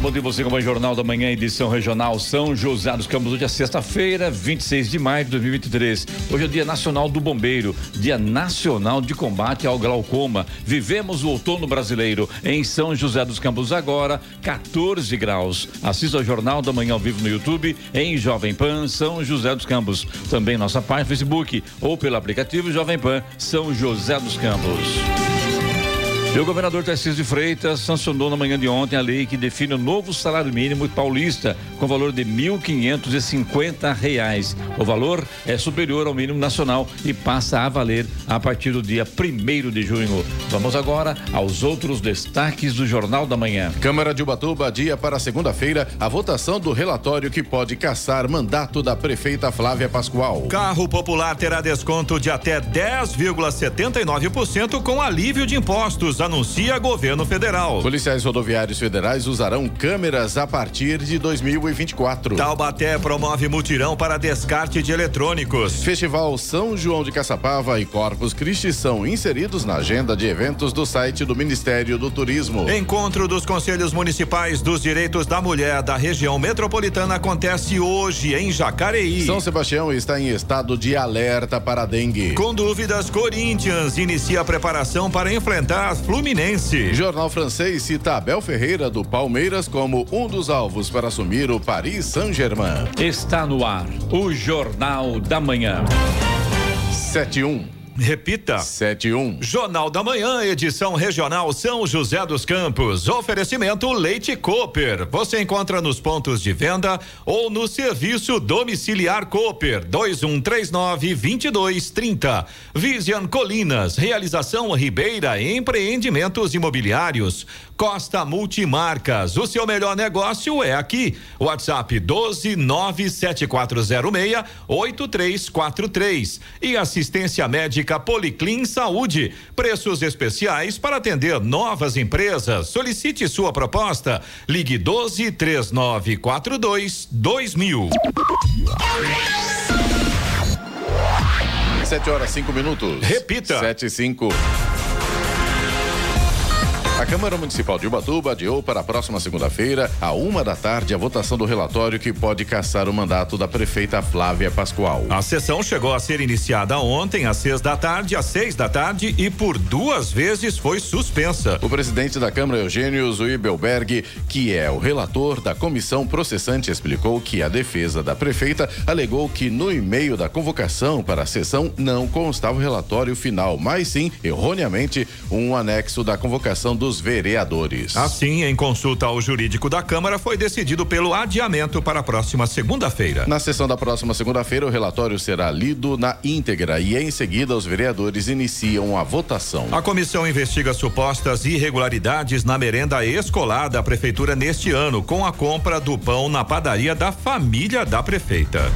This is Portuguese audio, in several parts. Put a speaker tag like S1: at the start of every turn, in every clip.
S1: Bom dia você com o Jornal da Manhã, edição regional São José dos Campos. Hoje é sexta-feira, 26 de maio de 2023. Hoje é o Dia Nacional do Bombeiro, Dia Nacional de Combate ao Glaucoma. Vivemos o outono brasileiro em São José dos Campos agora, 14 graus. Assista ao Jornal da Manhã ao vivo no YouTube em Jovem Pan São José dos Campos. Também nossa página Facebook ou pelo aplicativo Jovem Pan São José dos Campos. E o governador Tarcísio de Freitas sancionou na manhã de ontem a lei que define o novo salário mínimo paulista com valor de 1.550 reais. O valor é superior ao mínimo nacional e passa a valer a partir do dia 1 de junho. Vamos agora aos outros destaques do Jornal da Manhã.
S2: Câmara de Ubatuba dia para segunda-feira a votação do relatório que pode caçar mandato da prefeita Flávia Pascoal.
S3: Carro popular terá desconto de até 10,79% com alívio de impostos anuncia governo federal.
S2: Policiais rodoviários federais usarão câmeras a partir de 2024.
S3: Taubaté promove mutirão para descarte de eletrônicos.
S2: Festival São João de Caçapava e Corpus Christi são inseridos na agenda de eventos do site do Ministério do Turismo.
S3: Encontro dos Conselhos Municipais dos Direitos da Mulher da região metropolitana acontece hoje em Jacareí.
S2: São Sebastião está em estado de alerta para dengue.
S3: Com dúvidas, Corinthians inicia a preparação para enfrentar as Fluminense.
S2: Jornal francês cita Abel Ferreira do Palmeiras como um dos alvos para assumir o Paris Saint-Germain.
S1: Está no ar o Jornal da Manhã.
S2: 71.
S3: Repita.
S2: 71.
S3: Jornal da Manhã, edição regional São José dos Campos. Oferecimento Leite Cooper. Você encontra nos pontos de venda ou no serviço domiciliar Cooper 2139 2230. Vision Colinas, realização Ribeira Empreendimentos Imobiliários. Costa Multimarcas, o seu melhor negócio é aqui. WhatsApp 12 97406 8343 e assistência médica Policlin Saúde. Preços especiais para atender novas empresas. Solicite sua proposta. Ligue 12 3942 2000.
S2: Sete horas cinco minutos.
S3: Repita.
S2: Sete e cinco. A Câmara Municipal de Ubatuba adiou para a próxima segunda-feira, à uma da tarde, a votação do relatório que pode caçar o mandato da prefeita Flávia Pascoal.
S3: A sessão chegou a ser iniciada ontem, às seis da tarde, às seis da tarde e por duas vezes foi suspensa.
S2: O presidente da Câmara, Eugênio Zuibelberg, que é o relator da comissão processante, explicou que a defesa da prefeita alegou que no e-mail da convocação para a sessão não constava o relatório final, mas sim, erroneamente, um anexo da convocação dos vereadores.
S3: Assim, em consulta ao jurídico da Câmara, foi decidido pelo adiamento para a próxima segunda-feira.
S2: Na sessão da próxima segunda-feira, o relatório será lido na íntegra e em seguida os vereadores iniciam a votação.
S3: A comissão investiga supostas irregularidades na merenda escolar da prefeitura neste ano, com a compra do pão na padaria da família da prefeita.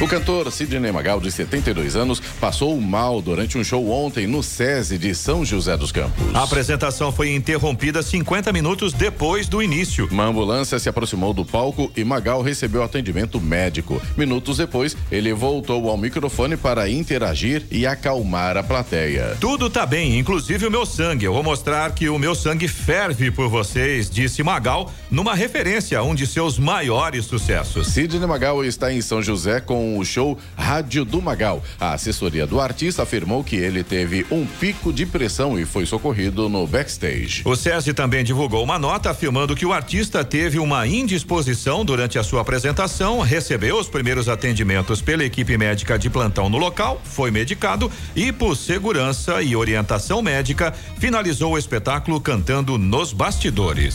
S2: O cantor Sidney Magal, de 72 anos, passou mal durante um show ontem no SESI de São José dos Campos.
S3: A apresentação foi interrompida 50 minutos depois do início.
S2: Uma ambulância se aproximou do palco e Magal recebeu atendimento médico. Minutos depois, ele voltou ao microfone para interagir e acalmar a plateia.
S3: Tudo tá bem, inclusive o meu sangue. Eu vou mostrar que o meu sangue ferve por vocês, disse Magal, numa referência a um de seus maiores sucessos.
S2: Sidney Magal está em São José com o show Rádio do Magal. A assessoria do artista afirmou que ele teve um pico de pressão e foi socorrido no backstage.
S3: O SESI também divulgou uma nota afirmando que o artista teve uma indisposição durante a sua apresentação, recebeu os primeiros atendimentos pela equipe médica de plantão no local, foi medicado e, por segurança e orientação médica, finalizou o espetáculo cantando nos bastidores.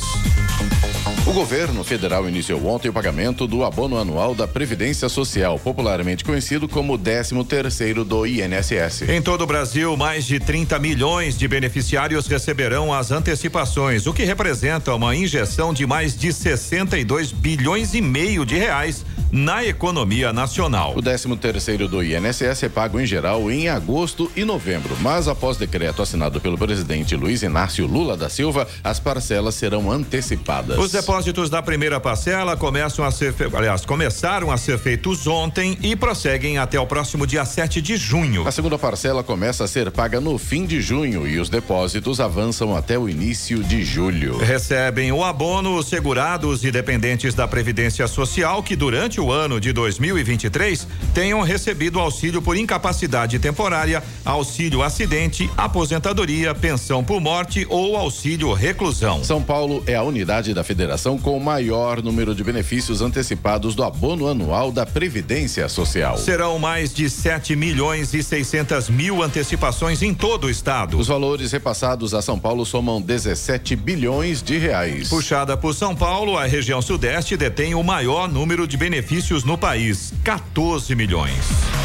S2: O governo federal iniciou ontem o pagamento do abono anual da Previdência Social, popularmente conhecido como 13 terceiro do INSS.
S3: Em todo o Brasil, mais de 30 milhões de beneficiários receberão as antecipações, o que representa uma injeção de mais de 62 bilhões e meio de reais na economia nacional.
S2: O 13 terceiro do INSS é pago em geral em agosto e novembro, mas após decreto assinado pelo presidente Luiz Inácio Lula da Silva, as parcelas serão antecipadas.
S3: Os depósitos da primeira parcela começam a ser, aliás, começaram a ser feitos ontem e prosseguem até o próximo dia 7 de junho.
S2: A segunda parcela começa a ser paga no fim de junho e os depósitos avançam até o início de julho.
S3: Recebem o abono os segurados e dependentes da Previdência Social que durante o ano de 2023 tenham recebido auxílio por incapacidade temporária, auxílio acidente, aposentadoria, pensão por morte ou auxílio reclusão.
S2: São Paulo é a unidade da federação com o maior número de benefícios antecipados do abono anual da Previdência Social.
S3: Serão mais de 7 milhões e 600 mil antecipações em todo o estado.
S2: Os valores repassados a São Paulo somam 17 bilhões de reais.
S3: Puxada por São Paulo, a região sudeste detém o maior número de benefícios no país, 14 milhões.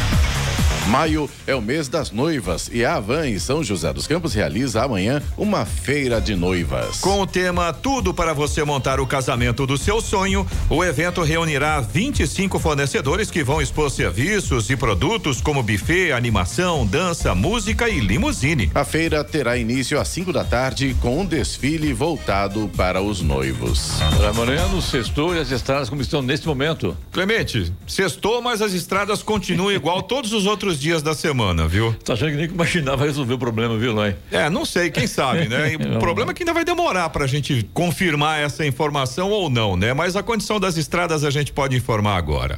S2: Maio é o mês das noivas e a Avan em São José dos Campos realiza amanhã uma feira de noivas.
S3: Com o tema Tudo para você montar o casamento do seu sonho, o evento reunirá 25 fornecedores que vão expor serviços e produtos como buffet, animação, dança, música e limusine.
S2: A feira terá início às 5 da tarde com um desfile voltado para os noivos.
S1: Amanhã no sextou e as estradas como estão neste momento.
S3: Clemente, sextou, mas as estradas continuam igual todos os outros dias da semana, viu?
S1: Tá achando que nem que imaginava resolver o problema, viu, Lói?
S3: É, não sei, quem sabe, né? o problema é que ainda vai demorar pra gente confirmar essa informação ou não, né? Mas a condição das estradas a gente pode informar agora.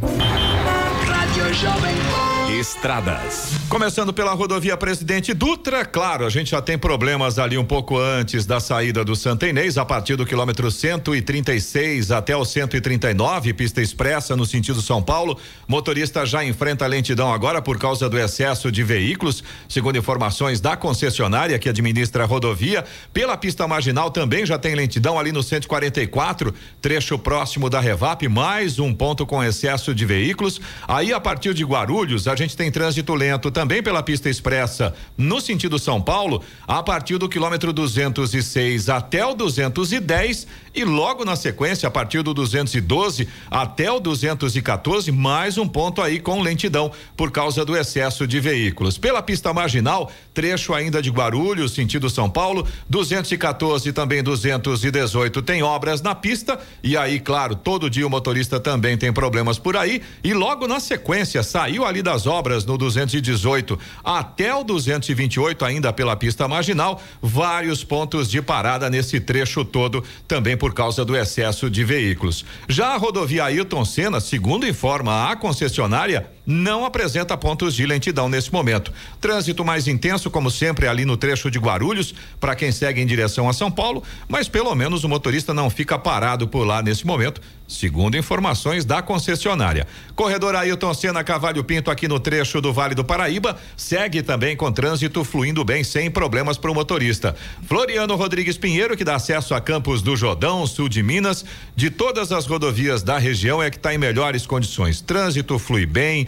S3: Rádio Jovem Estradas. Começando pela rodovia Presidente Dutra, claro, a gente já tem problemas ali um pouco antes da saída do Santa Inês, a partir do quilômetro 136 até o 139, pista expressa no sentido São Paulo. Motorista já enfrenta lentidão agora por causa do excesso de veículos, segundo informações da concessionária que administra a rodovia. Pela pista marginal também já tem lentidão ali no 144, trecho próximo da Revap, mais um ponto com excesso de veículos. Aí a partir de Guarulhos, a gente tem trânsito lento também pela pista expressa no sentido São Paulo, a partir do quilômetro 206 até o 210 e logo na sequência, a partir do 212 até o 214, mais um ponto aí com lentidão por causa do excesso de veículos. Pela pista marginal, trecho ainda de Guarulhos, sentido São Paulo, 214 também 218 tem obras na pista e aí, claro, todo dia o motorista também tem problemas por aí e logo na sequência saiu ali das obras no 218 até o 228 ainda pela pista marginal, vários pontos de parada nesse trecho todo também por causa do excesso de veículos. Já a rodovia Ailton Senna, segundo informa a concessionária, não apresenta pontos de lentidão nesse momento. Trânsito mais intenso, como sempre, ali no trecho de Guarulhos, para quem segue em direção a São Paulo, mas pelo menos o motorista não fica parado por lá nesse momento, segundo informações da concessionária. Corredor Ailton Senna Cavalho Pinto, aqui no trecho do Vale do Paraíba, segue também com trânsito fluindo bem, sem problemas para o motorista. Floriano Rodrigues Pinheiro, que dá acesso a Campos do Jordão, sul de Minas, de todas as rodovias da região, é que está em melhores condições. Trânsito flui bem,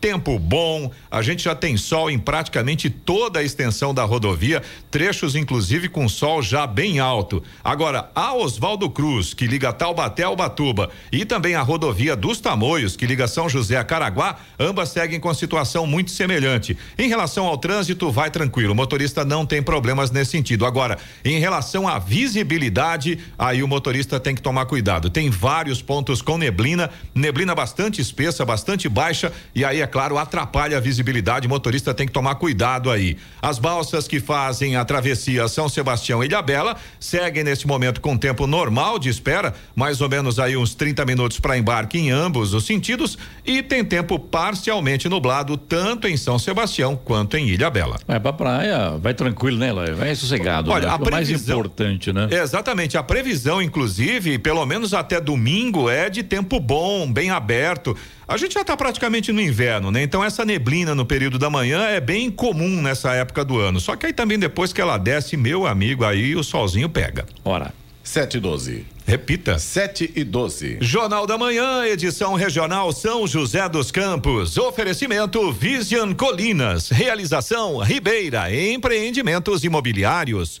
S3: tempo bom, a gente já tem sol em praticamente toda a extensão da rodovia, trechos inclusive com sol já bem alto. Agora, a Oswaldo Cruz, que liga Taubaté ao Batuba, e também a rodovia dos Tamoios, que liga São José a Caraguá, ambas seguem com situação muito semelhante. Em relação ao trânsito, vai tranquilo, o motorista não tem problemas nesse sentido. Agora, em relação à visibilidade, aí o motorista tem que tomar cuidado. Tem vários pontos com neblina, neblina bastante espessa, bastante baixa, e aí, é claro, atrapalha a visibilidade. O motorista tem que tomar cuidado aí. As balsas que fazem a travessia São Sebastião e Ilhabela seguem neste momento com tempo normal de espera, mais ou menos aí uns 30 minutos para embarque em ambos os sentidos, e tem tempo parcialmente nublado tanto em São Sebastião quanto em Ilhabela.
S1: Vai pra praia, vai tranquilo, né, Lai? Vai sossegado.
S3: Olha,
S1: né?
S3: a
S1: É o mais
S3: previsão-
S1: importante, né?
S3: Exatamente, a previsão, inclusive, pelo menos até domingo, é de tempo bom, bem aberto. A gente já está praticamente no inverno, né? Então essa neblina no período da manhã é bem comum nessa época do ano. Só que aí também depois que ela desce, meu amigo, aí o solzinho pega.
S1: Ora.
S2: 7 e 12.
S3: Repita.
S2: 7 e 12.
S3: Jornal da Manhã, edição regional São José dos Campos. Oferecimento Vision Colinas. Realização Ribeira Empreendimentos Imobiliários.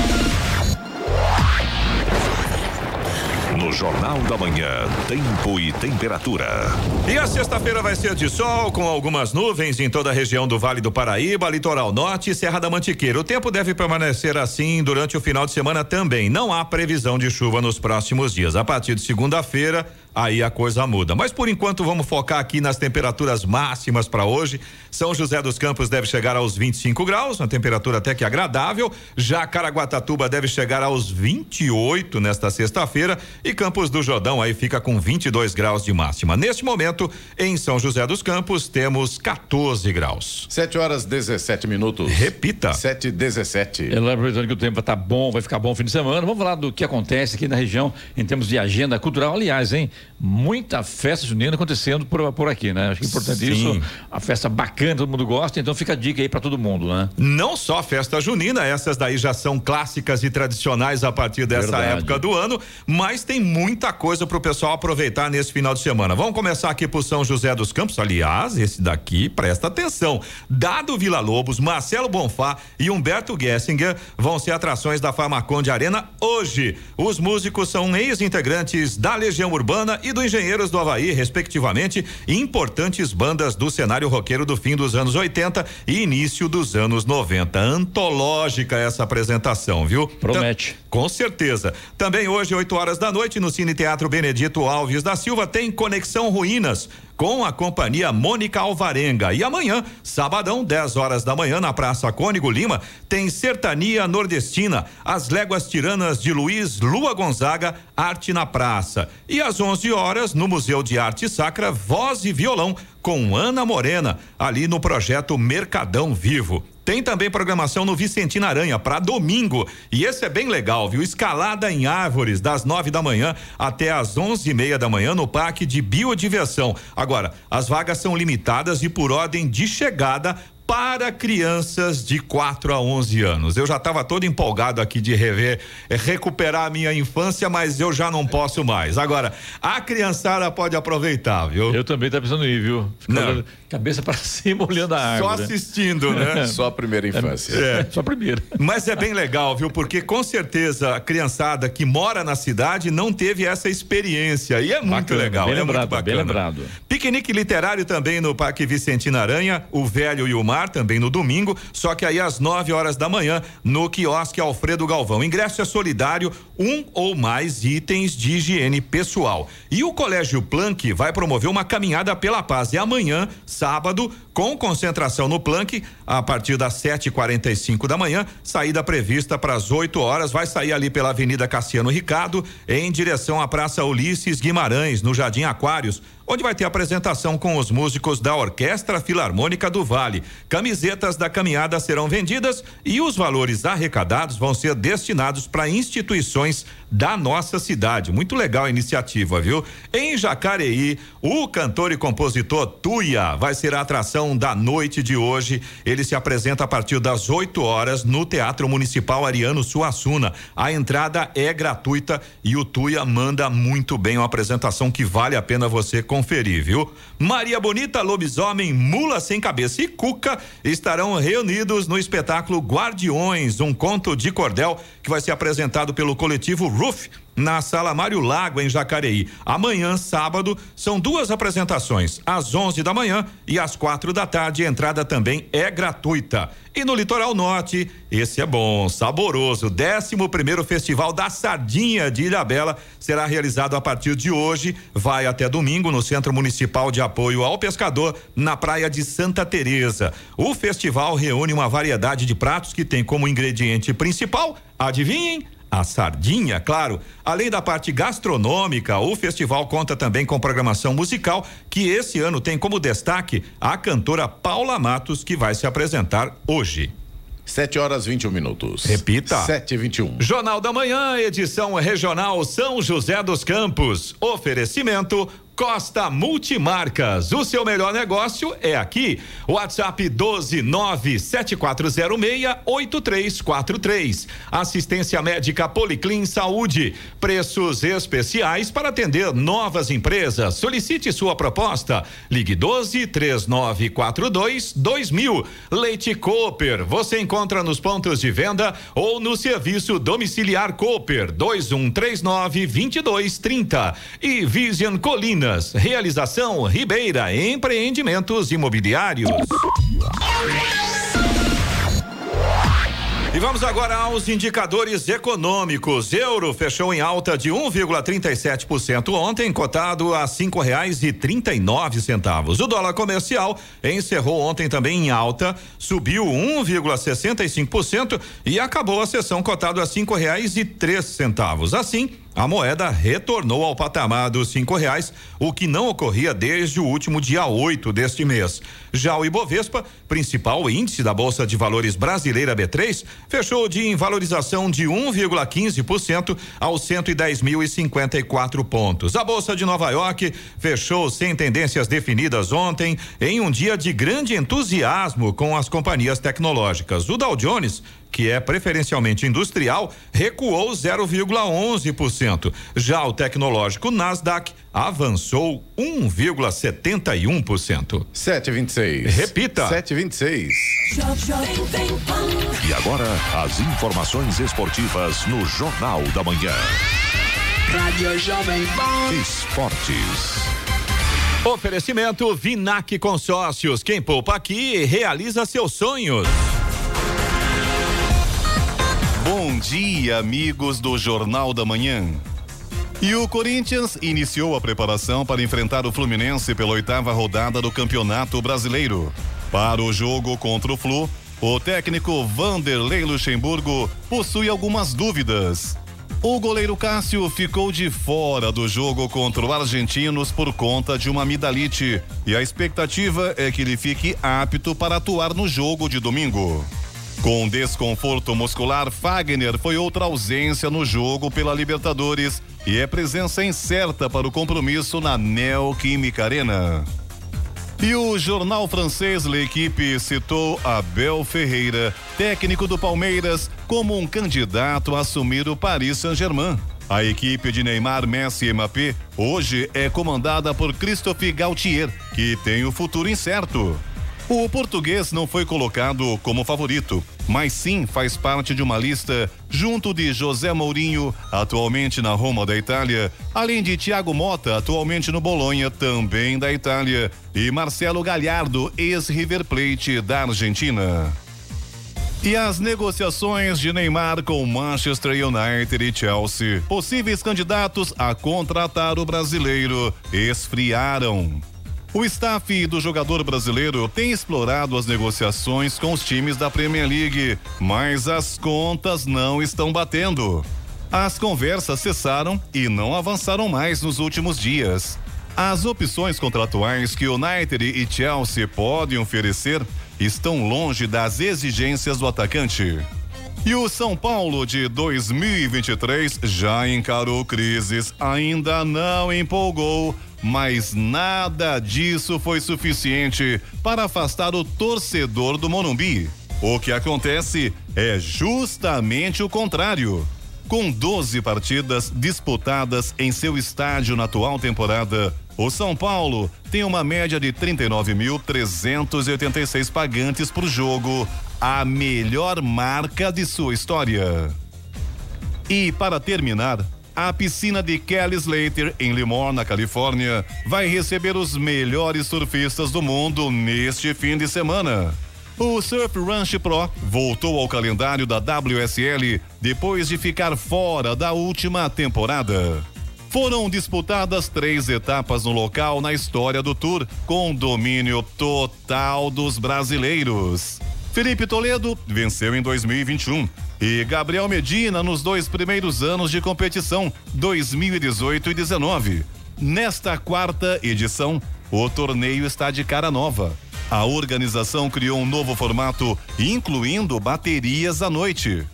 S4: No Jornal da Manhã, tempo e temperatura.
S3: E a sexta-feira vai ser de sol, com algumas nuvens em toda a região do Vale do Paraíba, Litoral Norte e Serra da Mantiqueira. O tempo deve permanecer assim durante o final de semana também. Não há previsão de chuva nos próximos dias. A partir de segunda-feira, aí a coisa muda. Mas por enquanto vamos focar aqui nas temperaturas máximas para hoje. São José dos Campos deve chegar aos 25 graus, uma temperatura até que agradável. Já Caraguatatuba deve chegar aos 28 nesta sexta-feira e Campos do Jordão aí fica com 22 graus de máxima. Neste momento, em São José dos Campos, temos 14 graus.
S2: 7 horas 17 minutos.
S3: Repita.
S2: 7 e 17.
S1: Ela aproveitando que o tempo tá bom, vai ficar bom o fim de semana. Vamos falar do que acontece aqui na região em termos de agenda cultural. Aliás, hein? Muita festa junina acontecendo por, por aqui, né? Acho que é importante
S3: Sim.
S1: isso. A festa bacana, todo mundo gosta, então fica a dica aí para todo mundo, né?
S3: Não só festa junina, essas daí já são clássicas e tradicionais a partir dessa
S1: Verdade.
S3: época do ano, mas tem muita coisa pro pessoal aproveitar nesse final de semana. Vamos começar aqui por São José dos Campos. Aliás, esse daqui, presta atenção. Dado Vila Lobos, Marcelo Bonfá e Humberto Gessinger vão ser atrações da Farmaconde Arena hoje. Os músicos são ex-integrantes da Legião Urbana e do Engenheiros do Havaí, respectivamente, importantes bandas do cenário roqueiro do fim dos anos 80 e início dos anos 90. Antológica essa apresentação, viu?
S1: Promete.
S3: Com certeza. Também hoje, 8 horas da noite, no Cine Teatro Benedito Alves da Silva, tem Conexão Ruínas. Com a companhia Mônica Alvarenga. E amanhã, sabadão, 10 horas da manhã, na Praça Cônigo Lima, tem Sertania Nordestina, As Léguas Tiranas de Luiz Lua Gonzaga, Arte na Praça. E às 11 horas, no Museu de Arte Sacra, Voz e Violão, com Ana Morena, ali no projeto Mercadão Vivo. Tem também programação no Vicentina Aranha para domingo. E esse é bem legal, viu? Escalada em árvores das nove da manhã até às onze e meia da manhã no Parque de Biodiversão. Agora, as vagas são limitadas e por ordem de chegada para crianças de 4 a 11 anos. Eu já estava todo empolgado aqui de rever, eh, recuperar a minha infância, mas eu já não posso mais. Agora, a criançada pode aproveitar, viu?
S1: Eu também pensando em ir, viu? Ficar cabeça para cima olhando a
S3: Só
S1: árvore.
S3: assistindo, né?
S2: Só a primeira infância.
S3: É.
S1: Só primeiro.
S3: Mas é bem legal, viu? Porque com certeza a criançada que mora na cidade não teve essa experiência. E é muito
S1: Bacana,
S3: legal.
S1: bem
S3: é
S1: lembrado,
S3: muito bacana.
S1: bem lembrado.
S3: Piquenique literário também no Parque Vicentina Aranha, o Velho e o Mar também no domingo, só que aí às 9 horas da manhã no quiosque Alfredo Galvão. Ingresso é solidário, um ou mais itens de higiene pessoal. E o Colégio Planck vai promover uma caminhada pela paz. E amanhã, sábado, com concentração no Planck, a partir das 7h45 da manhã, saída prevista para as 8 horas. Vai sair ali pela Avenida Cassiano Ricardo, em direção à Praça Ulisses Guimarães, no Jardim Aquários onde vai ter apresentação com os músicos da Orquestra Filarmônica do Vale. Camisetas da caminhada serão vendidas e os valores arrecadados vão ser destinados para instituições da nossa cidade. Muito legal a iniciativa, viu? Em Jacareí, o cantor e compositor Tuia vai ser a atração da noite de hoje. Ele se apresenta a partir das 8 horas no Teatro Municipal Ariano Suassuna. A entrada é gratuita e o Tuia manda muito bem uma apresentação que vale a pena você conferir, viu? Maria Bonita, Lobisomem, Mula Sem Cabeça e Cuca estarão reunidos no espetáculo Guardiões, um conto de cordel que vai ser apresentado pelo coletivo Roof na Sala Mário Lago, em Jacareí. Amanhã, sábado, são duas apresentações, às 11 da manhã e às quatro da tarde. A entrada também é gratuita. E no Litoral Norte, esse é bom, saboroso. 11 primeiro Festival da Sardinha de Ilhabela será realizado a partir de hoje. Vai até domingo no Centro Municipal de Apoio ao Pescador, na Praia de Santa Teresa. O festival reúne uma variedade de pratos que tem como ingrediente principal, adivinhem? A sardinha, claro. Além da parte gastronômica, o festival conta também com programação musical, que esse ano tem como destaque a cantora Paula Matos, que vai se apresentar hoje.
S2: 7 horas 21 minutos.
S3: Repita.
S2: 7 e 21.
S3: Jornal da Manhã, edição regional São José dos Campos. Oferecimento Costa Multimarcas. O seu melhor negócio é aqui. WhatsApp 12974068343. Assistência médica Policlin Saúde. Preços especiais para atender novas empresas. Solicite sua proposta. Ligue 12 3942 2000. Leite Cooper. Você encontra nos pontos de venda ou no serviço domiciliar Cooper 2139 2230. E Vision Colina Minas. Realização Ribeira Empreendimentos Imobiliários. E vamos agora aos indicadores econômicos. Euro fechou em alta de 1,37% ontem, cotado a cinco reais e trinta e nove centavos. O dólar comercial encerrou ontem também em alta, subiu 1,65% e acabou a sessão cotado a cinco reais e três centavos. Assim, a moeda retornou ao patamar dos cinco reais, o que não ocorria desde o último dia 8 deste mês. Já o Ibovespa, principal índice da Bolsa de Valores brasileira B3, fechou de em valorização de 1,15% aos 110.054 pontos. A Bolsa de Nova York fechou sem tendências definidas ontem, em um dia de grande entusiasmo com as companhias tecnológicas. O Dow Jones que é preferencialmente industrial, recuou 0,11%. Já o tecnológico Nasdaq avançou 1,71%.
S2: 7,26.
S3: Repita.
S2: 7,26.
S4: E agora, as informações esportivas no Jornal da Manhã.
S5: Rádio Jovem Pan.
S4: Esportes.
S3: Oferecimento Vinac Consórcios. Quem poupa aqui realiza seus sonhos.
S6: Bom dia, amigos do Jornal da Manhã. E o Corinthians iniciou a preparação para enfrentar o Fluminense pela oitava rodada do Campeonato Brasileiro. Para o jogo contra o Flu, o técnico Vanderlei Luxemburgo possui algumas dúvidas. O goleiro Cássio ficou de fora do jogo contra o Argentinos por conta de uma amidalite e a expectativa é que ele fique apto para atuar no jogo de domingo. Com desconforto muscular, Fagner foi outra ausência no jogo pela Libertadores e é presença incerta para o compromisso na Neoquímica Arena. E o jornal francês L'Equipe citou Abel Ferreira, técnico do Palmeiras, como um candidato a assumir o Paris Saint-Germain. A equipe de Neymar, Messi e Mbappé hoje é comandada por Christophe Gaultier, que tem o futuro incerto. O português não foi colocado como favorito, mas sim faz parte de uma lista junto de José Mourinho, atualmente na Roma da Itália, além de Thiago Mota, atualmente no Bolonha, também da Itália, e Marcelo Galhardo, ex-River Plate da Argentina. E as negociações de Neymar com Manchester United e Chelsea, possíveis candidatos a contratar o brasileiro, esfriaram. O staff do jogador brasileiro tem explorado as negociações com os times da Premier League, mas as contas não estão batendo. As conversas cessaram e não avançaram mais nos últimos dias. As opções contratuais que United e Chelsea podem oferecer estão longe das exigências do atacante. E o São Paulo de 2023 já encarou crises, ainda não empolgou mas nada disso foi suficiente para afastar o torcedor do Morumbi. O que acontece é justamente o contrário. Com 12 partidas disputadas em seu estádio na atual temporada, o São Paulo tem uma média de 39.386 pagantes por jogo, a melhor marca de sua história. E para terminar, a piscina de Kelly Slater, em Limor, na Califórnia, vai receber os melhores surfistas do mundo neste fim de semana. O Surf Ranch Pro voltou ao calendário da WSL depois de ficar fora da última temporada. Foram disputadas três etapas no local na história do Tour, com domínio total dos brasileiros. Felipe Toledo venceu em 2021 e Gabriel Medina nos dois primeiros anos de competição, 2018 e 19. Nesta quarta edição, o torneio está de cara nova. A organização criou um novo formato, incluindo baterias à noite.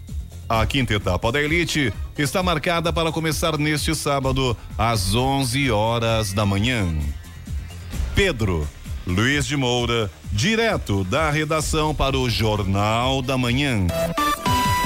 S6: A quinta etapa da Elite está marcada para começar neste sábado, às 11 horas da manhã. Pedro Luiz de Moura, direto da redação para o Jornal da Manhã.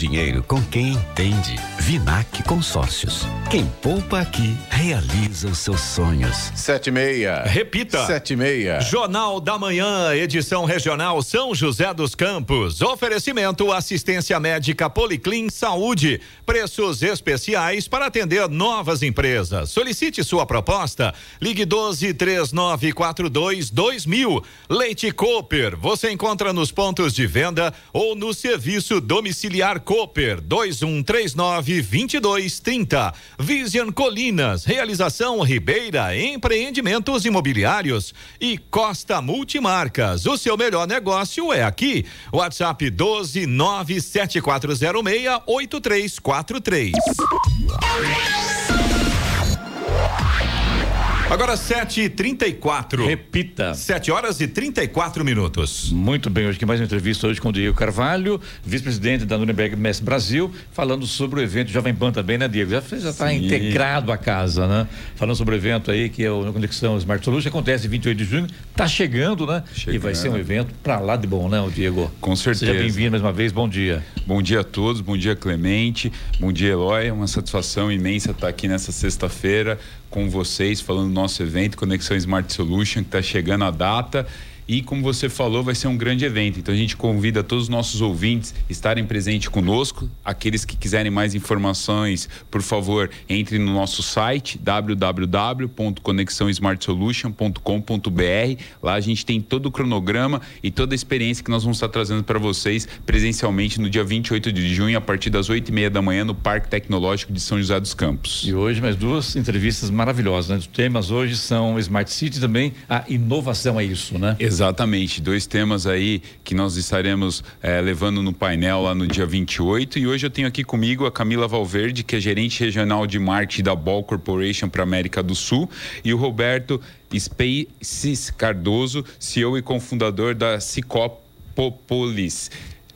S7: dinheiro com quem entende. Vinac Consórcios. Quem poupa aqui realiza os seus sonhos.
S2: Sete e meia.
S3: Repita.
S2: Sete e meia.
S3: Jornal da Manhã, edição regional São José dos Campos. Oferecimento assistência médica Policlin Saúde. Preços especiais para atender novas empresas. Solicite sua proposta. Ligue 12 3942 2000. Leite Cooper. Você encontra nos pontos de venda ou no serviço domiciliar Cooper 2139 2230. Vision Colinas, realização Ribeira Empreendimentos Imobiliários e Costa Multimarcas. O seu melhor negócio é aqui. WhatsApp 12 97406 8343. Agora 7 e 34
S1: Repita.
S3: 7 horas e 34 minutos.
S1: Muito bem, hoje aqui mais uma entrevista hoje com o Diego Carvalho, vice-presidente da Nuremberg Mestre Brasil, falando sobre o evento Jovem Pan também, né, Diego? Já está integrado à casa, né? Falando sobre o evento aí, que é o Conexão Smart Solution, acontece 28 de junho, está chegando, né? E vai ser um evento para lá de bom, né, Diego?
S8: Com certeza.
S1: Seja bem-vindo mais uma vez, bom dia.
S8: Bom dia a todos, bom dia Clemente, bom dia Eloy, é uma satisfação imensa estar aqui nessa sexta-feira com vocês, falando do nosso evento Conexão Smart Solution, que está chegando a data. E como você falou, vai ser um grande evento. Então a gente convida todos os nossos ouvintes a estarem presentes conosco. Aqueles que quiserem mais informações, por favor, entre no nosso site www.conexãosmartsolution.com.br. Lá a gente tem todo o cronograma e toda a experiência que nós vamos estar trazendo para vocês presencialmente no dia 28 de junho, a partir das 8 e meia da manhã, no Parque Tecnológico de São José dos Campos.
S1: E hoje mais duas entrevistas maravilosas, né? Os temas hoje são Smart City e também a inovação é isso, né?
S8: Exatamente, dois temas aí que nós estaremos eh, levando no painel lá no dia 28 e hoje eu tenho aqui comigo a Camila Valverde, que é gerente regional de marketing da Ball Corporation para América do Sul e o Roberto Spaces Cardoso, CEO e cofundador da Cicopolis.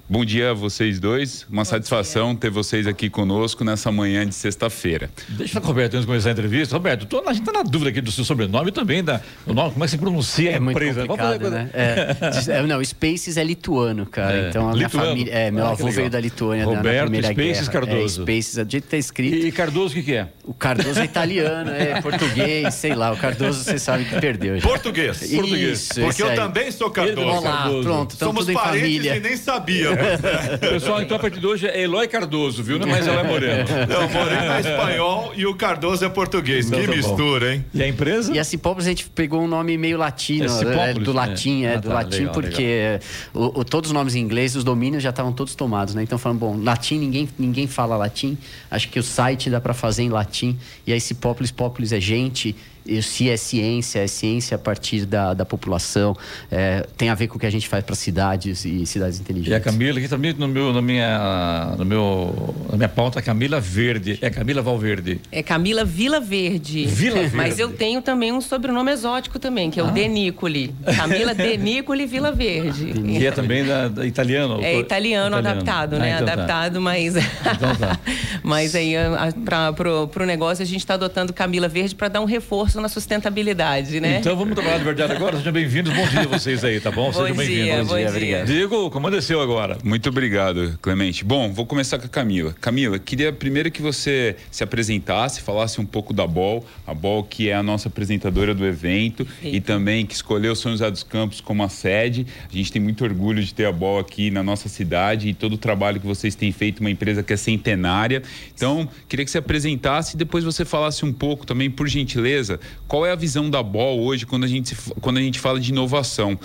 S8: Bom dia a vocês dois. Uma Bom satisfação dia. ter vocês aqui conosco nessa manhã de sexta-feira.
S1: Deixa eu falar com o Roberto antes de começar a entrevista. Roberto, tô, a gente está na dúvida aqui do seu sobrenome e também da o nome, como é que se pronuncia
S9: é
S1: a empresa?
S9: Muito complicado, né? É, não, Spaces é lituano, cara. É, então a minha lituano? família, é, meu ah, avô veio da Lituânia
S1: Roberto,
S9: na, na primeira
S1: Spaces
S9: guerra.
S1: Cardoso.
S9: É, Spaces, do jeito que tá escrito.
S1: E Cardoso o que, que é?
S9: O Cardoso é italiano, é português, sei lá. O Cardoso você sabe que perdeu. Já.
S3: Português.
S9: Isso,
S3: Português. Porque eu também sou Cardoso.
S9: Olá,
S3: Cardoso.
S9: pronto, estamos
S3: Somos
S9: tudo em
S3: parentes
S9: família.
S3: e nem sabia.
S1: Pessoal, então a partir de hoje é Eloy Cardoso, viu? Não é mais Eloy Moreno.
S3: Não, Moreno é espanhol e o Cardoso é português.
S1: Então
S3: que
S1: tá bom.
S3: mistura, hein?
S1: E a empresa?
S9: E a Cipópolis a gente pegou um nome meio latino,
S1: É Cipópolis,
S9: é, do latim,
S1: né?
S9: é,
S1: Ah,
S9: do
S1: tá,
S9: latim,
S1: legal,
S9: porque o- o- todos os nomes em inglês, os domínios já estavam todos tomados, né? Então falando, bom, latim, ninguém, ninguém fala latim, acho que o site dá para fazer em latim, e aí Cipópolis, Pópolis é gente, se é ciência, é ciência a partir da, da população, é, tem a ver com o que a gente faz para cidades e cidades inteligentes.
S1: E a Camila, aqui também no meu, na, minha, no meu, na minha pauta, Camila Verde. É Camila Valverde.
S10: É Camila Vila Verde.
S1: Vila Verde.
S10: Mas eu tenho também um sobrenome exótico também, que é o Denicoli. Camila Denicoli Vila Verde.
S1: Que é também da, da italiano.
S10: É italiano, adaptado,
S1: Ah,
S10: né?
S1: então tá.
S10: adaptado, mas.
S1: Então tá.
S10: mas aí, a- a- pra, pro, pro negócio, a gente está adotando Camila Verde para dar um reforço na sustentabilidade, né?
S1: Então vamos trabalhar de verdade agora. Sejam bem-vindos. Bom dia a vocês aí, tá bom?
S10: Bom
S1: Sejam
S10: dia,
S1: bem-vindos.
S10: bom dia, obrigado.
S1: Diego, comanda é seu agora.
S8: Muito obrigado, Clemente. Bom, vou começar com a Camila. Camila, queria primeiro que você se apresentasse, falasse um pouco da Bol, a Bol que é a nossa apresentadora do evento e também que escolheu São José dos Campos como a sede. A gente tem muito orgulho de ter a Bol aqui na nossa cidade e todo o trabalho que vocês têm feito, uma empresa que é centenária. Então, queria que você apresentasse e depois você falasse um pouco também, por gentileza, qual é a visão da Bol hoje quando a gente, quando a gente fala de inovação.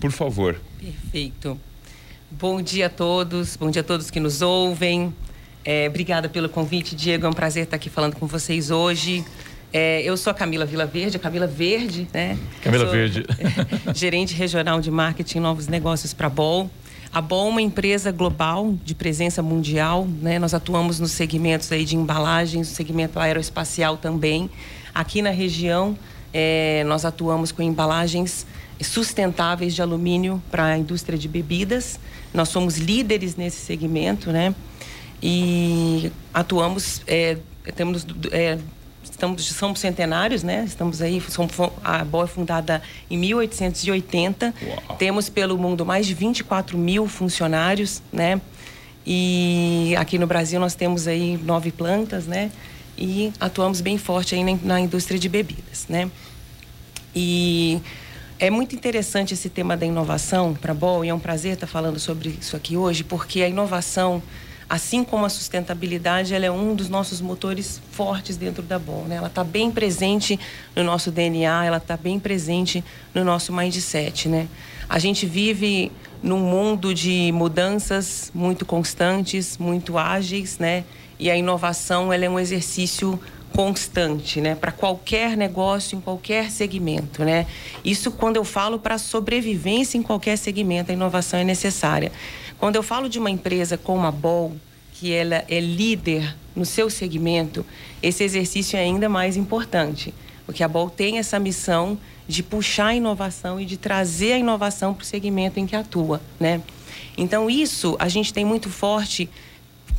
S8: por favor.
S10: Perfeito. Bom dia a todos, bom dia a todos que nos ouvem. É, obrigada pelo convite, Diego. É um prazer estar aqui falando com vocês hoje. É, eu sou a Camila Vila Verde, a Camila Verde, né?
S1: Camila
S10: Sou
S1: Verde.
S10: gerente regional de marketing e novos negócios para a BOL. A BOL é uma empresa global de presença mundial, né? Nós atuamos nos segmentos aí de embalagens, no segmento aeroespacial também. Aqui na região, é, nós atuamos com embalagens sustentáveis de alumínio para a indústria de bebidas. Nós somos líderes nesse segmento, né? E atuamos, é, temos, é, estamos, somos centenários, né? Estamos aí, somos, a BOA é fundada em 1880.
S8: Uau.
S10: Temos pelo mundo mais de 24 mil funcionários, né? E aqui no Brasil nós temos aí nove plantas, né? E atuamos bem forte aí na, na indústria de bebidas, né? E é muito interessante esse tema da inovação para a BOL e é um prazer estar falando sobre isso aqui hoje, porque a inovação, assim como a sustentabilidade, ela é um dos nossos motores fortes dentro da BOL. Né? Ela está bem presente no nosso DNA, ela está bem presente no nosso mindset. Né? A gente vive num mundo de mudanças muito constantes, muito ágeis, né? E a inovação ela é um exercício constante, né, para qualquer negócio em qualquer segmento, né? Isso quando eu falo para sobrevivência em qualquer segmento, a inovação é necessária. Quando eu falo de uma empresa como a Bol, que ela é líder no seu segmento, esse exercício é ainda mais importante, porque a Bol tem essa missão de puxar a inovação e de trazer a inovação para o segmento em que atua, né? Então isso a gente tem muito forte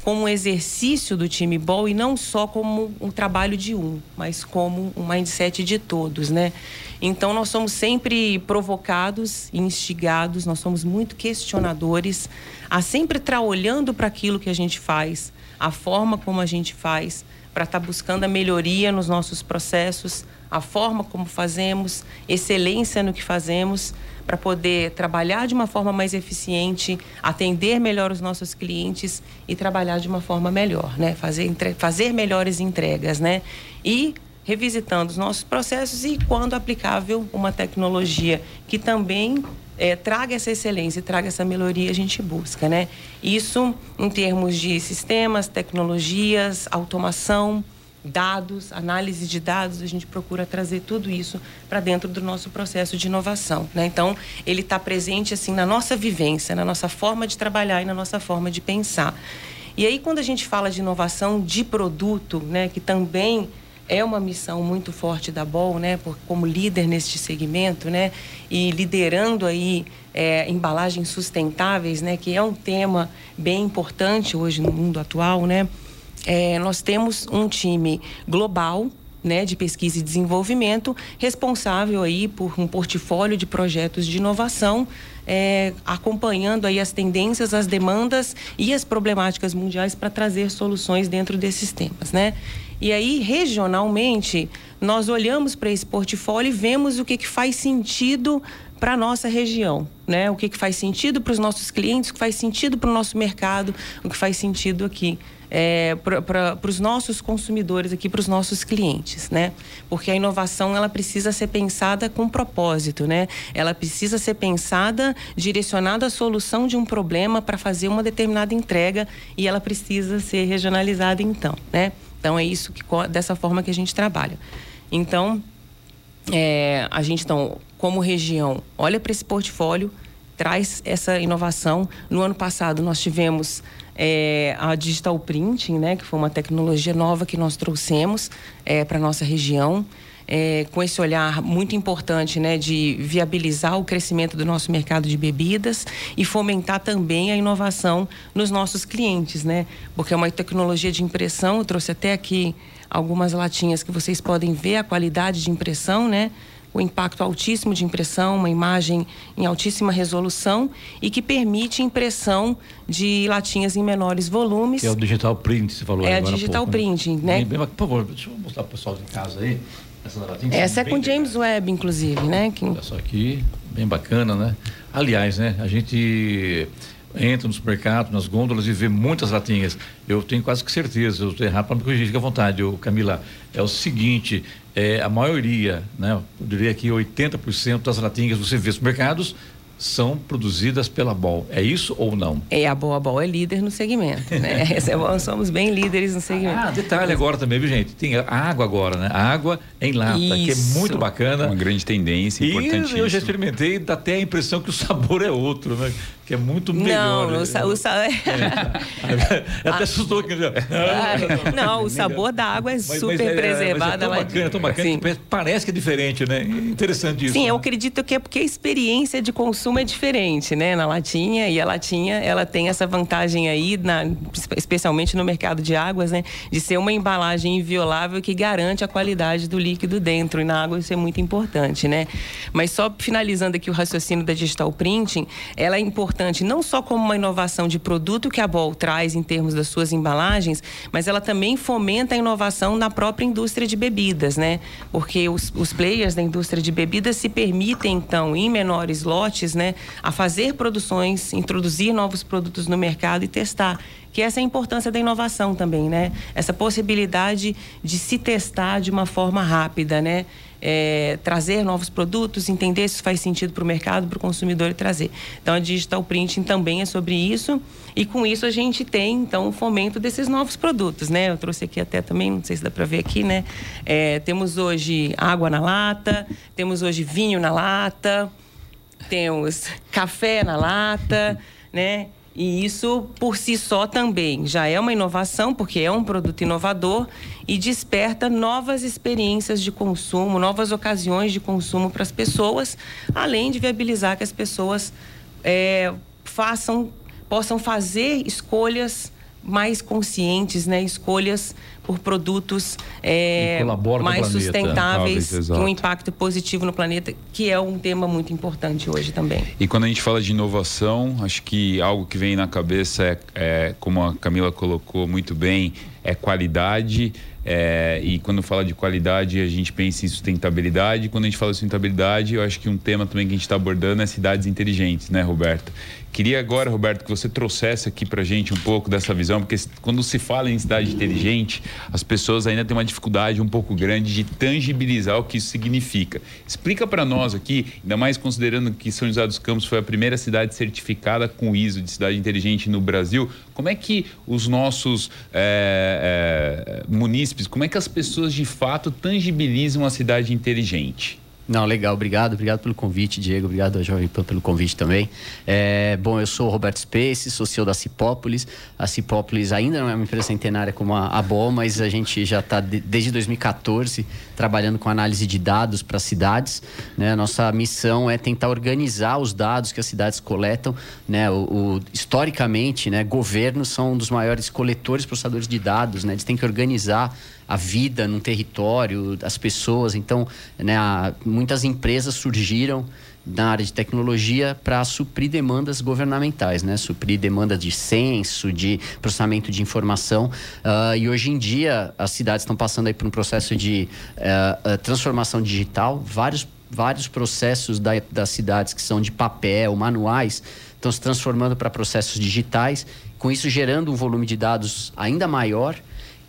S10: como um exercício do time ball e não só como um trabalho de um, mas como um mindset de todos, né? Então nós somos sempre provocados, instigados, nós somos muito questionadores, a sempre estar olhando para aquilo que a gente faz, a forma como a gente faz, para estar buscando a melhoria nos nossos processos, a forma como fazemos, excelência no que fazemos, para poder trabalhar de uma forma mais eficiente, atender melhor os nossos clientes e trabalhar de uma forma melhor, né? Fazer, fazer melhores entregas, né? E revisitando os nossos processos e, quando aplicável, uma tecnologia que também é, traga essa excelência, traga essa melhoria, a gente busca, né? Isso em termos de sistemas, tecnologias, automação, dados, análise de dados, a gente procura trazer tudo isso para dentro do nosso processo de inovação. Né? Então, ele está presente assim na nossa vivência, na nossa forma de trabalhar e na nossa forma de pensar. E aí, quando a gente fala de inovação de produto, né, que também é uma missão muito forte da BOL, né, como líder neste segmento, né, e liderando aí é, embalagens sustentáveis, né, que é um tema bem importante hoje no mundo atual, né, é, nós temos um time global né, de pesquisa e desenvolvimento, responsável aí por um portfólio de projetos de inovação, é, acompanhando aí as tendências, as demandas e as problemáticas mundiais para trazer soluções dentro desses temas, né? E aí, regionalmente, nós olhamos para esse portfólio e vemos o que, que faz sentido para a nossa região, né? O que, que faz sentido para os nossos clientes, o que faz sentido para o nosso mercado, o que faz sentido aqui é, para os nossos consumidores aqui, para os nossos clientes, né? Porque a inovação ela precisa ser pensada com propósito, né? Ela precisa ser pensada direcionada à solução de um problema para fazer uma determinada entrega e ela precisa ser regionalizada então, né? Então é isso que dessa forma que a gente trabalha. Então é, a gente então como região olha para esse portfólio traz essa inovação. No ano passado nós tivemos é, a digital printing, né, que foi uma tecnologia nova que nós trouxemos é, para nossa região. É, com esse olhar muito importante né, de viabilizar o crescimento do nosso mercado de bebidas e fomentar também a inovação nos nossos clientes, né? Porque é uma tecnologia de impressão, eu trouxe até aqui algumas latinhas que vocês podem ver a qualidade de impressão, né? O impacto altíssimo de impressão, uma imagem em altíssima resolução e que permite impressão de latinhas em menores volumes.
S1: Que é o digital print, você falou
S10: É
S1: a
S10: digital
S1: pouco,
S10: printing, né?
S1: né? Bem, bem, por favor, deixa eu mostrar para o pessoal de casa aí. Essa, latinha,
S10: Essa é com James Webb, inclusive, né? Que...
S1: Olha só aqui, bem bacana, né? Aliás, né? A gente entra no supermercado, nas gôndolas e vê muitas latinhas. Eu tenho quase que certeza, eu estou errado para me corrigir, fica à vontade, eu, Camila. É o seguinte, é, a maioria, né? Eu diria que 80% das latinhas que você vê nos mercados são produzidas pela Bol. É isso ou não?
S10: É, a Boa Bol é líder no segmento, né? Nós somos bem líderes no segmento.
S1: Ah, detalhe agora também, viu, gente? Tem a água agora, né? A água em lata, que é
S10: Isso.
S1: muito bacana.
S8: Uma grande tendência,
S1: E
S8: importantíssima.
S1: eu já experimentei, dá até a impressão que o sabor é outro, né? Que é muito melhor.
S10: Não, o, sa- o sa-
S1: Até assustou aqui. né?
S10: Não, o sabor da água é
S1: Mas- mas
S10: super
S1: é- mas é
S10: preservado.
S1: tão bacana, tão bacana,
S10: Sim.
S1: que parece que é diferente, né? Interessante isso.
S10: Sim, eu
S1: né?
S10: acredito que é porque a experiência de consumo é diferente, né? Na latinha, e a latinha, ela tem essa vantagem aí, na- especialmente no mercado de águas, né? De ser uma embalagem inviolável que garante a qualidade do líquido dentro. E na água isso é muito importante, né? Mas só finalizando aqui o raciocínio da digital printing, ela é importante não só como uma inovação de produto que a Bol traz em termos das suas embalagens, mas ela também fomenta a inovação na própria indústria de bebidas, né? Porque os, os players da indústria de bebidas se permitem, então, em menores lotes, né, a fazer produções, introduzir novos produtos no mercado e testar. Que essa é a importância da inovação também, né? Essa possibilidade de se testar de uma forma rápida, né? É, trazer novos produtos, entender se faz sentido para o mercado, para o consumidor e trazer. Então, a digital printing também é sobre isso e com isso a gente tem então o fomento desses novos produtos, né? Eu trouxe aqui até também, não sei se dá para ver aqui, né? É, temos hoje água na lata, temos hoje vinho na lata, temos café na lata, né? E isso por si só também já é uma inovação, porque é um produto inovador e desperta novas experiências de consumo, novas ocasiões de consumo para as pessoas, além de viabilizar que as pessoas é, façam, possam fazer escolhas mais conscientes, né? Escolhas por produtos é, mais sustentáveis,
S8: Talvez,
S10: com um impacto positivo no planeta, que é um tema muito importante hoje também.
S8: E quando a gente fala de inovação, acho que algo que vem na cabeça é, é, como a Camila colocou muito bem, é qualidade. é, e quando fala de qualidade, a gente pensa em sustentabilidade. Quando a gente fala de sustentabilidade, eu acho que um tema também que a gente está abordando é cidades inteligentes, né, Roberto? Queria agora, Roberto, que você trouxesse aqui para gente um pouco dessa visão, porque quando se fala em cidade inteligente, as pessoas ainda têm uma dificuldade um pouco grande de tangibilizar o que isso significa. Explica para nós aqui, ainda mais considerando que São José dos Campos foi a primeira cidade certificada com ISO de cidade inteligente no Brasil, como é que os nossos é, é, munícipes, como é que as pessoas de fato tangibilizam a cidade inteligente?
S9: Não, legal, obrigado, obrigado pelo convite, Diego, obrigado Jovem Pan pelo convite também. É, bom, eu sou o Roberto Space, sou CEO da Cipópolis. A Cipópolis ainda não é uma empresa centenária como a, a BOL, mas a gente já está desde 2014 trabalhando com análise de dados para cidades. Né? Nossa missão é tentar organizar os dados que as cidades coletam. Né? O, o- historicamente, né, governos são um dos maiores coletores processadores de dados. Né? Eles têm que organizar a vida num território, as pessoas. Então, né, muitas empresas surgiram na área de tecnologia para suprir demandas governamentais, né? Suprir demanda de censo, de processamento de informação. Ah, e hoje em dia, as cidades estão passando aí por um processo de ah, transformação digital. Vários, vários processos da- das cidades que são de papel, manuais, estão se transformando para processos digitais, com isso gerando um volume de dados ainda maior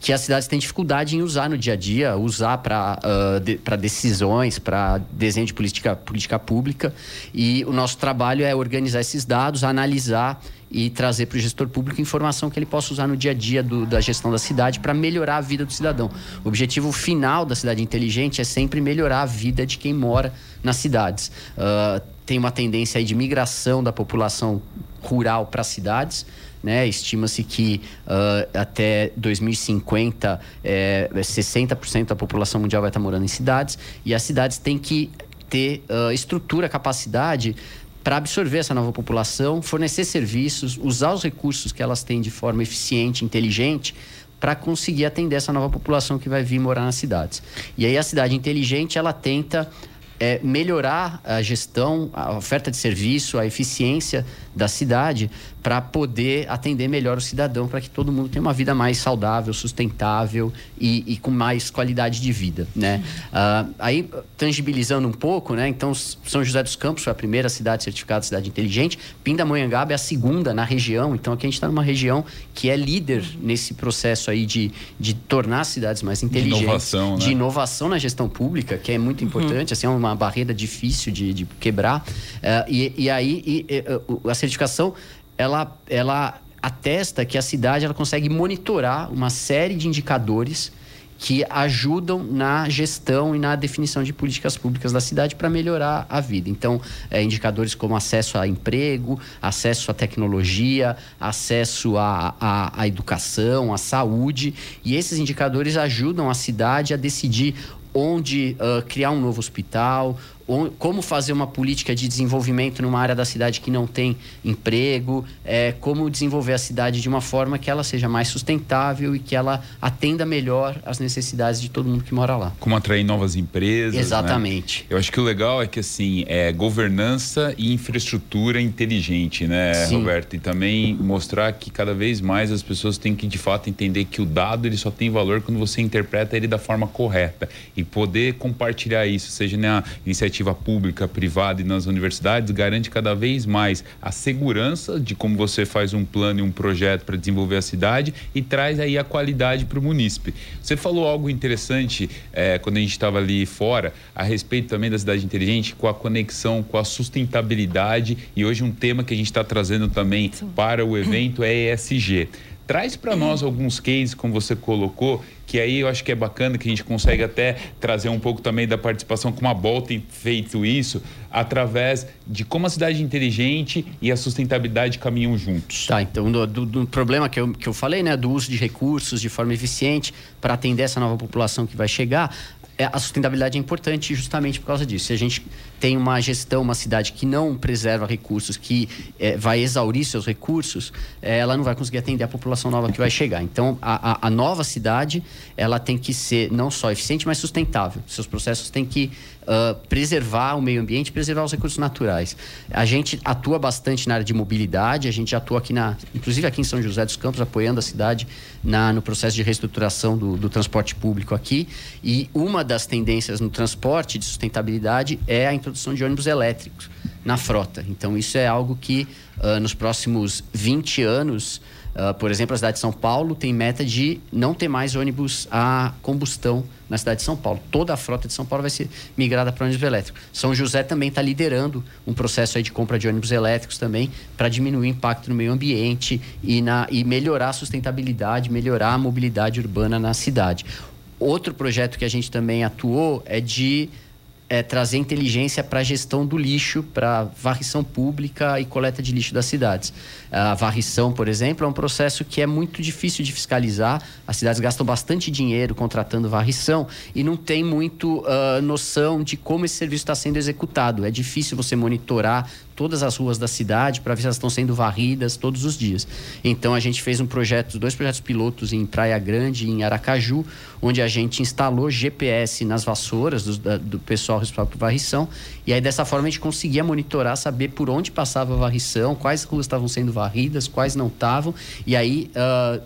S9: que as cidades têm dificuldade em usar no dia a dia, usar para decisões, para desenho de política, política pública. E o nosso trabalho é organizar esses dados, analisar e trazer para o gestor público informação que ele possa usar no dia a dia do- da gestão da cidade para melhorar a vida do cidadão. O objetivo final da cidade inteligente é sempre melhorar a vida de quem mora nas cidades. Ah, tem uma tendência aí de migração da população rural para as cidades. Né? Estima-se que ah, até 2050 é, 60% da população mundial vai estar morando em cidades e as cidades têm que ter ah, estrutura, capacidade para absorver essa nova população, fornecer serviços, usar os recursos que elas têm de forma eficiente, inteligente, para conseguir atender essa nova população que vai vir morar nas cidades. E aí a cidade inteligente ela tenta é, melhorar a gestão, a oferta de serviço, a eficiência da cidade para poder atender melhor o cidadão, para que todo mundo tenha uma vida mais saudável, sustentável e, e com mais qualidade de vida, né? Ah, aí, tangibilizando um pouco, né? Então, São José dos Campos foi a primeira cidade certificada de cidade inteligente, Pindamonhangaba é a segunda na região, então aqui a gente está numa região que é líder nesse processo aí de, de tornar as cidades mais inteligentes,
S8: inovação, né?
S9: de inovação na gestão pública, que é muito importante, assim, é uma barreira difícil de, de quebrar. É, e, e aí e, e, a certificação ela, ela atesta que a cidade ela consegue monitorar uma série de indicadores que ajudam na gestão e na definição de políticas públicas da cidade para melhorar a vida. Então, é, indicadores como acesso a emprego, acesso à tecnologia, acesso à, à educação, à saúde, e esses indicadores ajudam a cidade a decidir onde uh, criar um novo hospital, como fazer uma política de desenvolvimento numa área da cidade que não tem emprego, é, como desenvolver a cidade de uma forma que ela seja mais sustentável e que ela atenda melhor às necessidades de todo mundo que mora lá.
S8: Como atrair novas empresas.
S9: Né? Exatamente.
S8: Né? Eu acho que o legal é que assim é governança e infraestrutura inteligente, né, Sim. Roberto? E também mostrar que cada vez mais as pessoas têm que de fato entender que o dado ele só tem valor quando você interpreta ele da forma correta e poder compartilhar isso, seja na iniciativa iniciativa pública, privada e nas universidades garante cada vez mais a segurança de como você faz um plano e um projeto para desenvolver a cidade e traz aí a qualidade para o munícipe. Você falou algo interessante é, quando a gente estava ali fora a respeito também da cidade inteligente com a conexão com a sustentabilidade e hoje um tema que a gente está trazendo também para o evento é ESG. Traz para nós alguns cases, como você colocou, que aí eu acho que é bacana que a gente consegue até trazer um pouco também da participação, como a Bol tem feito isso, através de como a cidade inteligente e a sustentabilidade caminham juntos.
S9: Tá, então do, do, do problema que eu, que eu falei, né, do uso de recursos de forma eficiente para atender essa nova população que vai chegar, a sustentabilidade é importante justamente por causa disso. Se a gente tem uma gestão, uma cidade que não preserva recursos, que é, vai exaurir seus recursos, é, ela não vai conseguir atender a população nova que vai chegar. Então, a, a, a, nova cidade, ela tem que ser não só eficiente, mas sustentável. Seus processos têm que uh, preservar o meio ambiente, preservar os recursos naturais. A gente atua bastante na área de mobilidade, a gente atua aqui na, inclusive aqui em São José dos Campos, apoiando a cidade na, no processo de reestruturação do, do transporte público aqui. E uma das tendências no transporte de sustentabilidade é a introdução de ônibus elétricos na frota. Então, isso é algo que uh, nos próximos 20 anos Uh, por exemplo, a cidade de São Paulo tem meta de não ter mais ônibus a combustão na cidade de São Paulo. Toda a frota de São Paulo vai ser migrada para ônibus elétrico. São José também está liderando um processo de compra de ônibus elétricos também para diminuir o impacto no meio ambiente e, na, e melhorar a sustentabilidade, melhorar a mobilidade urbana na cidade. Outro projeto que a gente também atuou é de é, trazer inteligência para a gestão do lixo, para varrição pública e coleta de lixo das cidades. A varrição, por exemplo, é um processo que é muito difícil de fiscalizar. As cidades gastam bastante dinheiro contratando varrição e não tem muito uh, noção de como esse serviço está sendo executado. É difícil você monitorar todas as ruas da cidade para ver se elas estão sendo varridas todos os dias. Então a gente fez um projeto, dois projetos pilotos em Praia Grande e em Aracaju, onde a gente instalou GPS nas vassouras do, do pessoal responsável por varrição e aí dessa forma a gente conseguia monitorar, saber por onde passava a varrição, quais ruas estavam sendo varridas, quais não estavam e aí uh,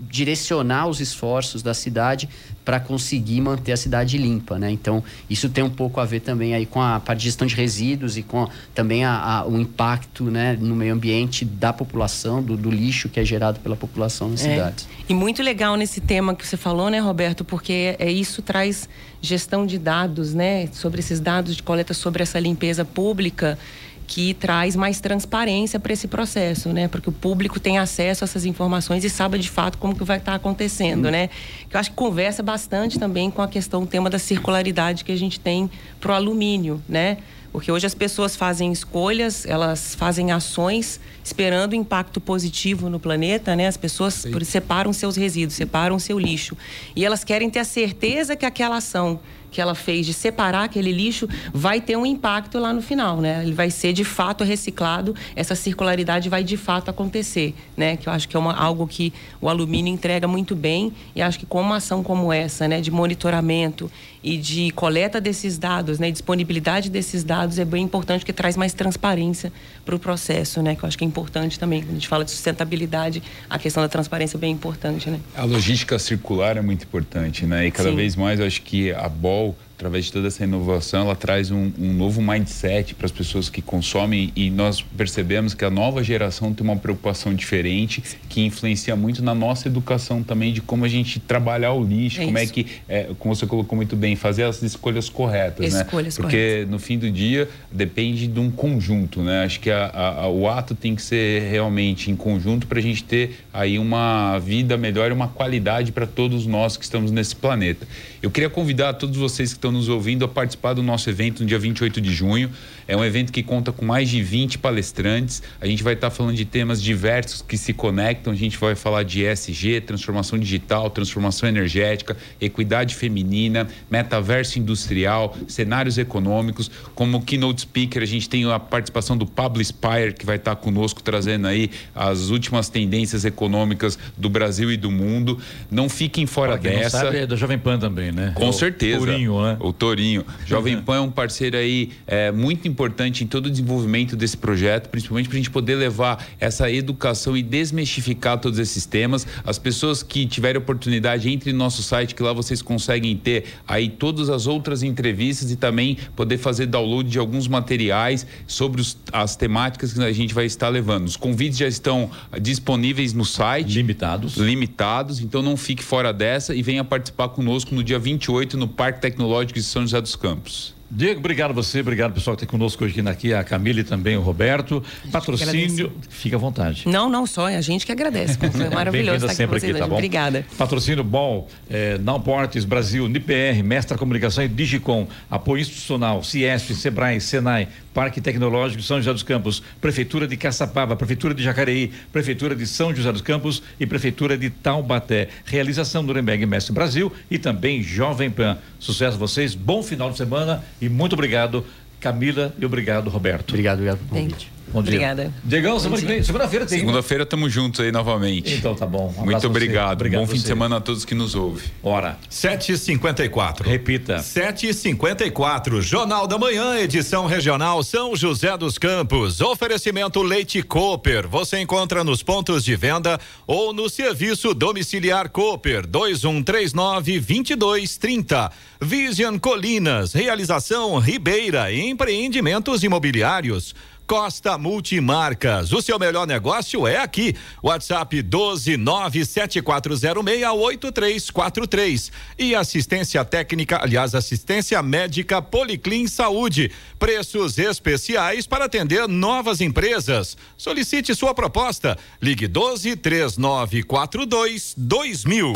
S9: direcionar os esforços da cidade para conseguir manter a cidade limpa, né? Então isso tem um pouco a ver também aí com a parte de gestão de resíduos e com também a, a, o impacto, né, no meio ambiente da população, do, do lixo que é gerado pela população nas é. cidades.
S10: E muito legal nesse tema que você falou, né, Roberto, porque é isso traz gestão de dados, né, sobre esses dados de coleta sobre essa limpeza pública que traz mais transparência para esse processo, né? Porque o público tem acesso a essas informações e sabe de fato como que vai estar tá acontecendo, né? Que eu acho que conversa bastante também com a questão, o tema da circularidade que a gente tem para o alumínio, né? Porque hoje as pessoas fazem escolhas, elas fazem ações esperando impacto positivo no planeta, né? As pessoas separam seus resíduos, separam seu lixo. E elas querem ter a certeza que aquela ação que ela fez de separar aquele lixo vai ter um impacto lá no final, né? Ele vai ser de fato reciclado, essa circularidade vai de fato acontecer, né? Que eu acho que é uma, algo que o alumínio entrega muito bem e acho que com uma ação como essa, né, de monitoramento e de coleta desses dados, né, disponibilidade desses dados é bem importante porque traz mais transparência para o processo, né? Que eu acho que é importante também quando a gente fala de sustentabilidade, a questão da transparência é bem importante, né?
S8: A logística circular é muito importante, né? E cada Sim. vez mais eu acho que a BOL através de toda essa inovação, ela traz um, um novo mindset para as pessoas que consomem e nós percebemos que a nova geração tem uma preocupação diferente que influencia muito na nossa educação também de como a gente trabalhar o lixo,
S10: É
S8: como é
S10: isso.
S8: que, é, como você colocou muito bem, fazer as escolhas corretas,
S10: Escolhas
S8: né? Porque no fim do dia depende de um conjunto, né? Acho que a- a- o ato tem que ser realmente em conjunto para a gente ter aí uma vida melhor e uma qualidade para todos nós que estamos nesse planeta. Eu queria convidar todos vocês que estão nos ouvindo a participar do nosso evento no dia 28 de junho. É um evento que conta com mais de 20 palestrantes. A gente vai estar falando de temas diversos que se conectam. A gente vai falar de ESG, transformação digital, transformação energética, equidade feminina, metaverso industrial, cenários econômicos. Como keynote speaker, a gente tem a participação do Pablo Spire, que vai estar conosco trazendo aí as últimas tendências econômicas do Brasil e do mundo. Não fiquem fora
S1: não
S8: dessa.
S1: sabe, é da Jovem Pan também, né?
S8: Com
S1: O
S8: certeza.
S1: Tourinho, né?
S8: O Torinho. Jovem Pan é um parceiro aí é, muito importante em todo o desenvolvimento desse projeto, principalmente para a gente poder levar essa educação e desmistificar todos esses temas. As pessoas que tiverem oportunidade, entre no nosso site, que lá vocês conseguem ter aí todas as outras entrevistas e também poder fazer download de alguns materiais sobre os- as temáticas que a gente vai estar levando. Os convites já estão disponíveis no site.
S1: Limitados.
S8: Limitados, então não fique fora dessa e venha participar conosco no dia 28 no Parque Tecnológico de São José dos Campos.
S1: Diego, obrigado a você, obrigado pessoal que está conosco hoje aqui, a Camila e também o Roberto. Patrocínio, fica à vontade.
S10: Não, não só, é a gente que agradece. Foi maravilhoso estar aqui
S1: sempre
S10: com vocês
S1: aqui, tá bom?
S10: Obrigada.
S1: Patrocínio Ball, eh, Nowportes, Brasil, NIPR, Mestra Comunicação e Digicom, Apoio Institucional, Ciesp, Sebrae, Senai, Parque Tecnológico São José dos Campos, Prefeitura de Caçapava, Prefeitura de Jacareí, Prefeitura de São José dos Campos e Prefeitura de Taubaté. Realização Nuremberg Mestre Brasil e também Jovem Pan. Sucesso a vocês, bom final de semana e muito obrigado, Camila, e obrigado, Roberto.
S9: Obrigado, obrigado pelo convite.
S1: Bom dia.
S10: Obrigada.
S1: Diegão, segunda-feira tem.
S8: Segunda-feira estamos juntos aí novamente.
S1: Então tá bom. Um
S8: Muito obrigado.
S1: Obrigado
S8: Bom fim de semana a todos que nos ouvem.
S1: Ora.
S3: 7h54.
S1: Repita.
S3: 7h54. Jornal da Manhã, edição regional São José dos Campos. Oferecimento Leite Cooper. Você encontra nos pontos de venda ou no serviço domiciliar Cooper 2139 2230. Vision Colinas. Realização Ribeira. Empreendimentos imobiliários. Costa Multimarcas. O seu melhor negócio é aqui. WhatsApp 12974068343. E assistência técnica, aliás, assistência médica Policlin Saúde. Preços especiais para atender novas empresas. Solicite sua proposta. Ligue 12 3942 2000.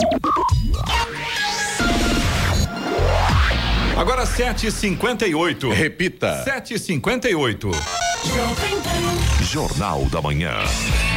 S3: Agora 7h58.
S2: Repita.
S3: 7h58.
S4: Jornal da Manhã.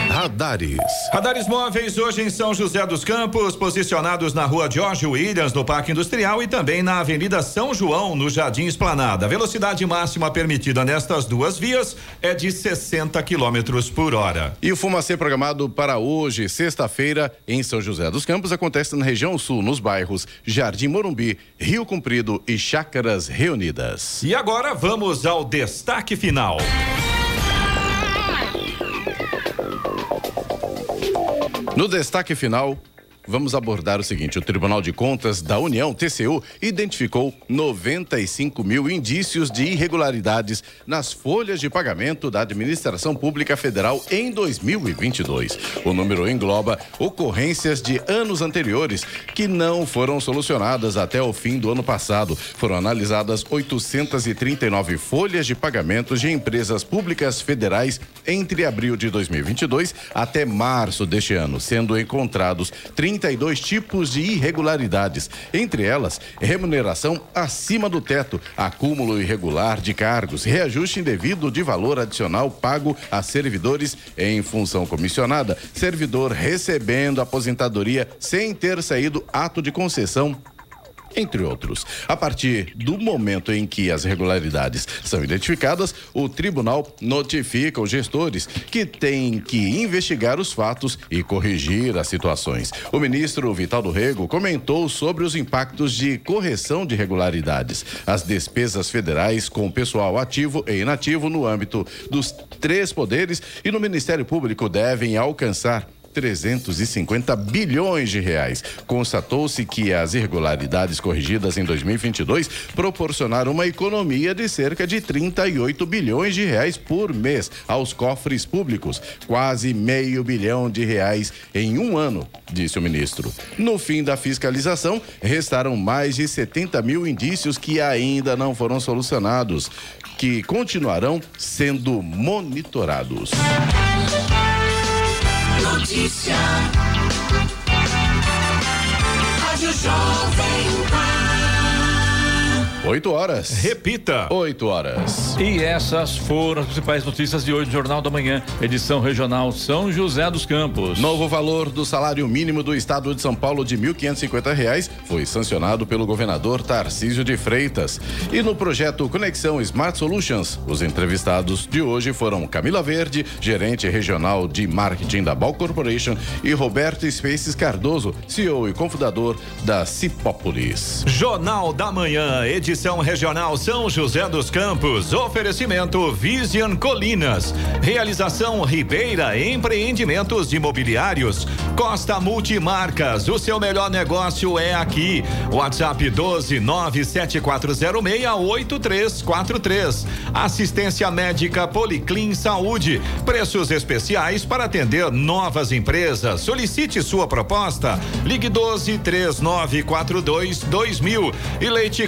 S2: Radares.
S3: Radares móveis hoje em São José dos Campos, posicionados na rua Jorge Williams, no Parque Industrial e também na Avenida São João, no Jardim Esplanada. A velocidade máxima permitida nestas duas vias é de 60 quilômetros por hora.
S2: E o Fumacê programado para hoje, sexta-feira, em São José dos Campos, acontece na região sul, nos bairros Jardim Morumbi, Rio Comprido e Chácaras Reunidas.
S3: E agora vamos ao destaque final.
S2: No destaque final, vamos abordar o seguinte: o Tribunal de Contas da União, TCU, identificou 95 mil indícios de irregularidades nas folhas de pagamento da Administração Pública Federal em 2022. O número engloba ocorrências de anos anteriores que não foram solucionadas até o fim do ano passado. Foram analisadas 839 folhas de pagamentos de empresas públicas federais entre abril de 2022 até março deste ano, sendo encontrados 32 tipos de irregularidades, entre elas remuneração acima do teto, acúmulo irregular de cargos, reajuste indevido de valor adicional pago a servidores em função comissionada, servidor recebendo aposentadoria sem ter saído ato de concessão entre outros. A partir do momento em que as irregularidades são identificadas, o tribunal notifica os gestores que têm que investigar os fatos e corrigir as situações. O ministro Vital do Rego comentou sobre os impactos de correção de irregularidades, as despesas federais com pessoal ativo e inativo no âmbito dos três poderes e no Ministério Público devem alcançar 350 bilhões de reais. Constatou-se que as irregularidades corrigidas em 2022 proporcionaram uma economia de cerca de 38 bilhões de reais por mês aos cofres públicos, quase meio bilhão de reais em um ano, disse o ministro. No fim da fiscalização, restaram mais de 70 mil indícios que ainda não foram solucionados, que continuarão sendo monitorados.
S5: Notícia. Rádio Jovem.
S2: 8 horas.
S3: Repita.
S2: 8 horas.
S1: E essas foram as principais notícias de hoje no Jornal da Manhã, edição regional São José dos Campos.
S2: Novo valor do salário mínimo do estado de São Paulo de 1.550 reais foi sancionado pelo governador Tarcísio de Freitas. E no projeto Conexão Smart Solutions, os entrevistados de hoje foram Camila Verde, gerente regional de marketing da Ball Corporation, e Roberto Spaces Cardoso, CEO e cofundador da Cipópolis.
S3: Jornal da Manhã, edição regional São José dos Campos. Oferecimento Vision Colinas. Realização Ribeira Empreendimentos Imobiliários. Costa Multimarcas. O seu melhor negócio é aqui. WhatsApp 12 974068343. Assistência médica Policlin Saúde. Preços especiais para atender novas empresas. Solicite sua proposta. Ligue 12 3942 2000. E Leite